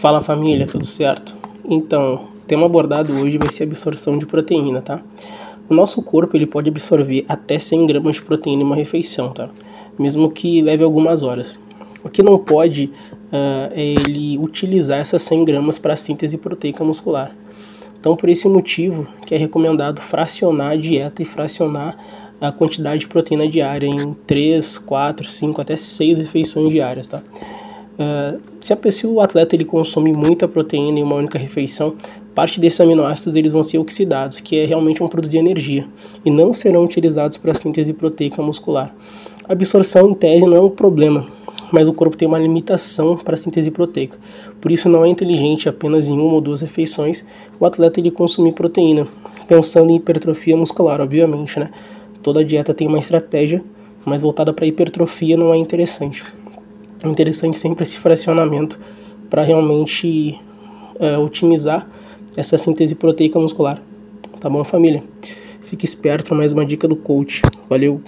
Fala família, tudo certo? Então, o tema abordado hoje vai ser absorção de proteína, tá? O nosso corpo ele pode absorver até 100 gramas de proteína em uma refeição, tá? Mesmo que leve algumas horas. O que não pode uh, é ele utilizar essas 100 gramas para síntese proteica muscular. Então, por esse motivo que é recomendado fracionar a dieta e fracionar a quantidade de proteína diária em 3, 4, 5, até 6 refeições diárias, tá? Uh, se, a, pessoa, o atleta ele consome muita proteína em uma única refeição, parte desses aminoácidos eles vão ser oxidados, que é realmente vão produzir energia, e não serão utilizados para a síntese proteica muscular. A absorção em tese não é um problema, mas o corpo tem uma limitação para a síntese proteica. Por isso não é inteligente apenas em uma ou duas refeições o atleta ele consumir proteína, pensando em hipertrofia muscular, obviamente, né? Toda dieta tem uma estratégia, mas voltada para hipertrofia não é interessante. Interessante sempre esse fracionamento para realmente é, otimizar essa síntese proteica muscular. Tá bom, família? Fique esperto, mais uma dica do coach. Valeu!